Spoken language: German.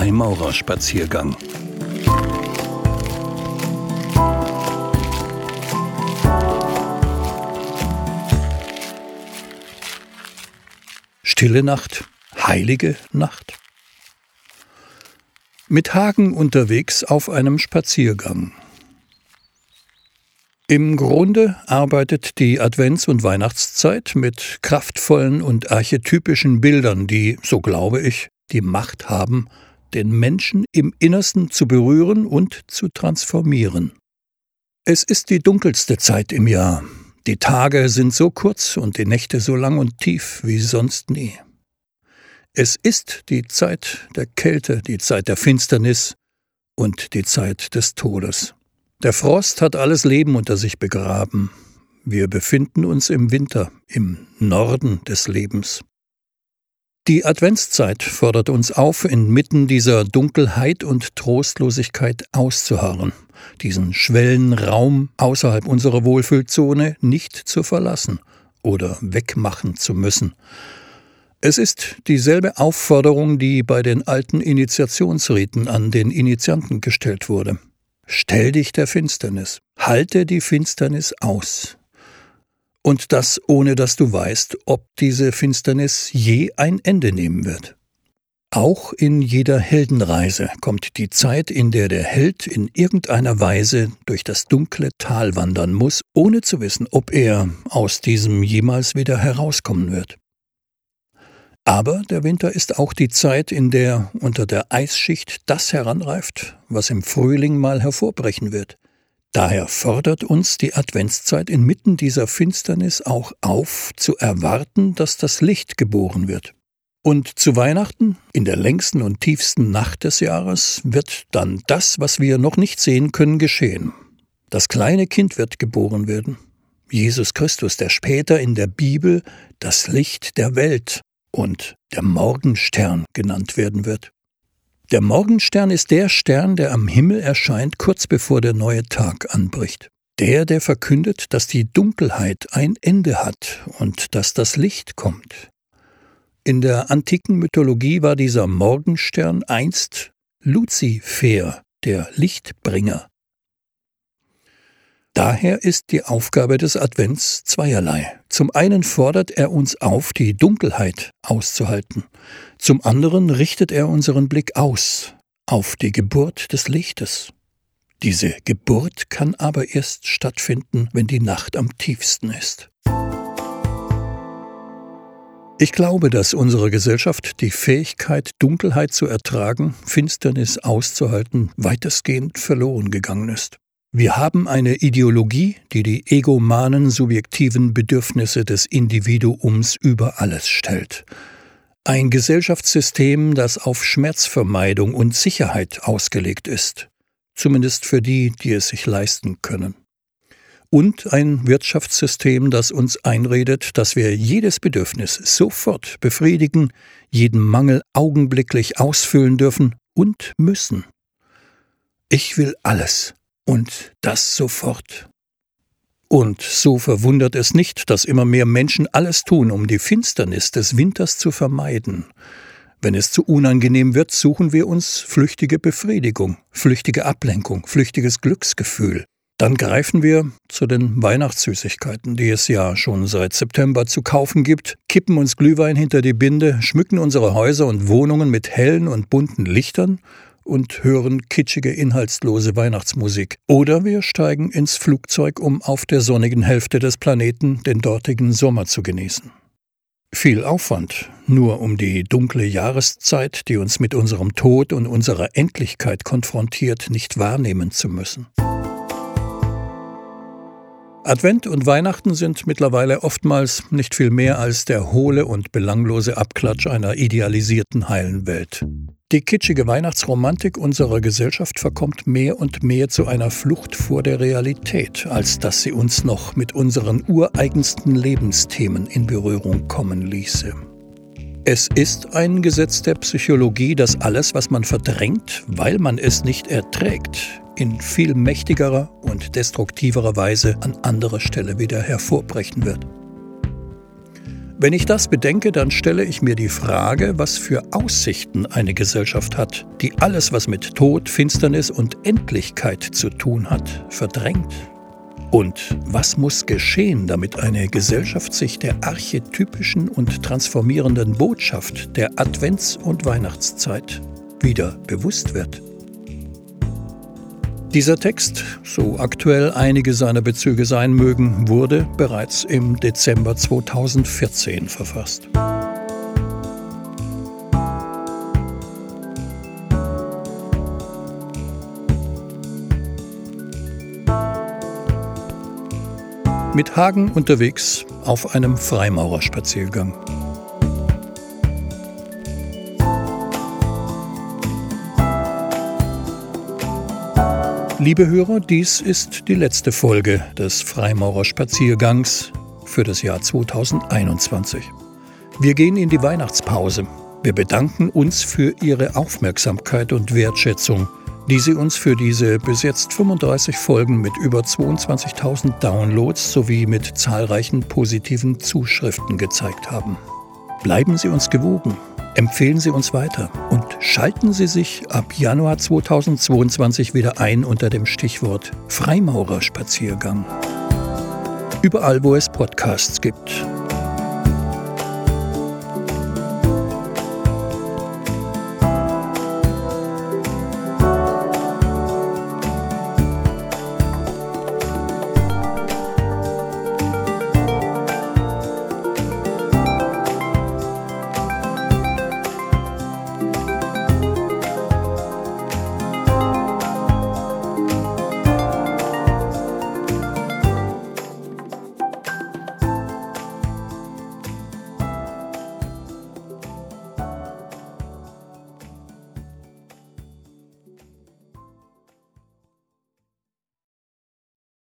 Freimaurerspaziergang. Stille Nacht, heilige Nacht. Mit Hagen unterwegs auf einem Spaziergang. Im Grunde arbeitet die Advents- und Weihnachtszeit mit kraftvollen und archetypischen Bildern, die, so glaube ich, die Macht haben, den Menschen im Innersten zu berühren und zu transformieren. Es ist die dunkelste Zeit im Jahr. Die Tage sind so kurz und die Nächte so lang und tief wie sonst nie. Es ist die Zeit der Kälte, die Zeit der Finsternis und die Zeit des Todes. Der Frost hat alles Leben unter sich begraben. Wir befinden uns im Winter, im Norden des Lebens. Die Adventszeit fordert uns auf, inmitten dieser Dunkelheit und Trostlosigkeit auszuharren, diesen Schwellenraum außerhalb unserer Wohlfühlzone nicht zu verlassen oder wegmachen zu müssen. Es ist dieselbe Aufforderung, die bei den alten Initiationsriten an den Initianten gestellt wurde. Stell dich der Finsternis, halte die Finsternis aus. Und das ohne dass du weißt, ob diese Finsternis je ein Ende nehmen wird. Auch in jeder Heldenreise kommt die Zeit, in der der Held in irgendeiner Weise durch das dunkle Tal wandern muss, ohne zu wissen, ob er aus diesem jemals wieder herauskommen wird. Aber der Winter ist auch die Zeit, in der unter der Eisschicht das heranreift, was im Frühling mal hervorbrechen wird. Daher fordert uns die Adventszeit inmitten dieser Finsternis auch auf, zu erwarten, dass das Licht geboren wird. Und zu Weihnachten, in der längsten und tiefsten Nacht des Jahres, wird dann das, was wir noch nicht sehen können, geschehen. Das kleine Kind wird geboren werden. Jesus Christus, der später in der Bibel das Licht der Welt und der Morgenstern genannt werden wird. Der Morgenstern ist der Stern, der am Himmel erscheint, kurz bevor der neue Tag anbricht. Der, der verkündet, dass die Dunkelheit ein Ende hat und dass das Licht kommt. In der antiken Mythologie war dieser Morgenstern einst Luzifer, der Lichtbringer. Daher ist die Aufgabe des Advents zweierlei. Zum einen fordert er uns auf, die Dunkelheit auszuhalten, zum anderen richtet er unseren Blick aus auf die Geburt des Lichtes. Diese Geburt kann aber erst stattfinden, wenn die Nacht am tiefsten ist. Ich glaube, dass unsere Gesellschaft die Fähigkeit, Dunkelheit zu ertragen, Finsternis auszuhalten, weitestgehend verloren gegangen ist. Wir haben eine Ideologie, die die egomanen subjektiven Bedürfnisse des Individuums über alles stellt. Ein Gesellschaftssystem, das auf Schmerzvermeidung und Sicherheit ausgelegt ist, zumindest für die, die es sich leisten können. Und ein Wirtschaftssystem, das uns einredet, dass wir jedes Bedürfnis sofort befriedigen, jeden Mangel augenblicklich ausfüllen dürfen und müssen. Ich will alles, und das sofort. Und so verwundert es nicht, dass immer mehr Menschen alles tun, um die Finsternis des Winters zu vermeiden. Wenn es zu unangenehm wird, suchen wir uns flüchtige Befriedigung, flüchtige Ablenkung, flüchtiges Glücksgefühl. Dann greifen wir zu den Weihnachtssüßigkeiten, die es ja schon seit September zu kaufen gibt, kippen uns Glühwein hinter die Binde, schmücken unsere Häuser und Wohnungen mit hellen und bunten Lichtern und hören kitschige, inhaltslose Weihnachtsmusik. Oder wir steigen ins Flugzeug, um auf der sonnigen Hälfte des Planeten den dortigen Sommer zu genießen. Viel Aufwand, nur um die dunkle Jahreszeit, die uns mit unserem Tod und unserer Endlichkeit konfrontiert, nicht wahrnehmen zu müssen. Advent und Weihnachten sind mittlerweile oftmals nicht viel mehr als der hohle und belanglose Abklatsch einer idealisierten heilen Welt. Die kitschige Weihnachtsromantik unserer Gesellschaft verkommt mehr und mehr zu einer Flucht vor der Realität, als dass sie uns noch mit unseren ureigensten Lebensthemen in Berührung kommen ließe. Es ist ein Gesetz der Psychologie, dass alles, was man verdrängt, weil man es nicht erträgt, in viel mächtigerer und destruktiverer Weise an anderer Stelle wieder hervorbrechen wird. Wenn ich das bedenke, dann stelle ich mir die Frage, was für Aussichten eine Gesellschaft hat, die alles, was mit Tod, Finsternis und Endlichkeit zu tun hat, verdrängt. Und was muss geschehen, damit eine Gesellschaft sich der archetypischen und transformierenden Botschaft der Advents- und Weihnachtszeit wieder bewusst wird? Dieser Text, so aktuell einige seiner Bezüge sein mögen, wurde bereits im Dezember 2014 verfasst. Mit Hagen unterwegs auf einem Freimaurerspaziergang. Liebe Hörer, dies ist die letzte Folge des Freimaurerspaziergangs für das Jahr 2021. Wir gehen in die Weihnachtspause. Wir bedanken uns für Ihre Aufmerksamkeit und Wertschätzung, die Sie uns für diese bis jetzt 35 Folgen mit über 22.000 Downloads sowie mit zahlreichen positiven Zuschriften gezeigt haben. Bleiben Sie uns gewogen. Empfehlen Sie uns weiter und schalten Sie sich ab Januar 2022 wieder ein unter dem Stichwort Freimaurerspaziergang. Überall, wo es Podcasts gibt.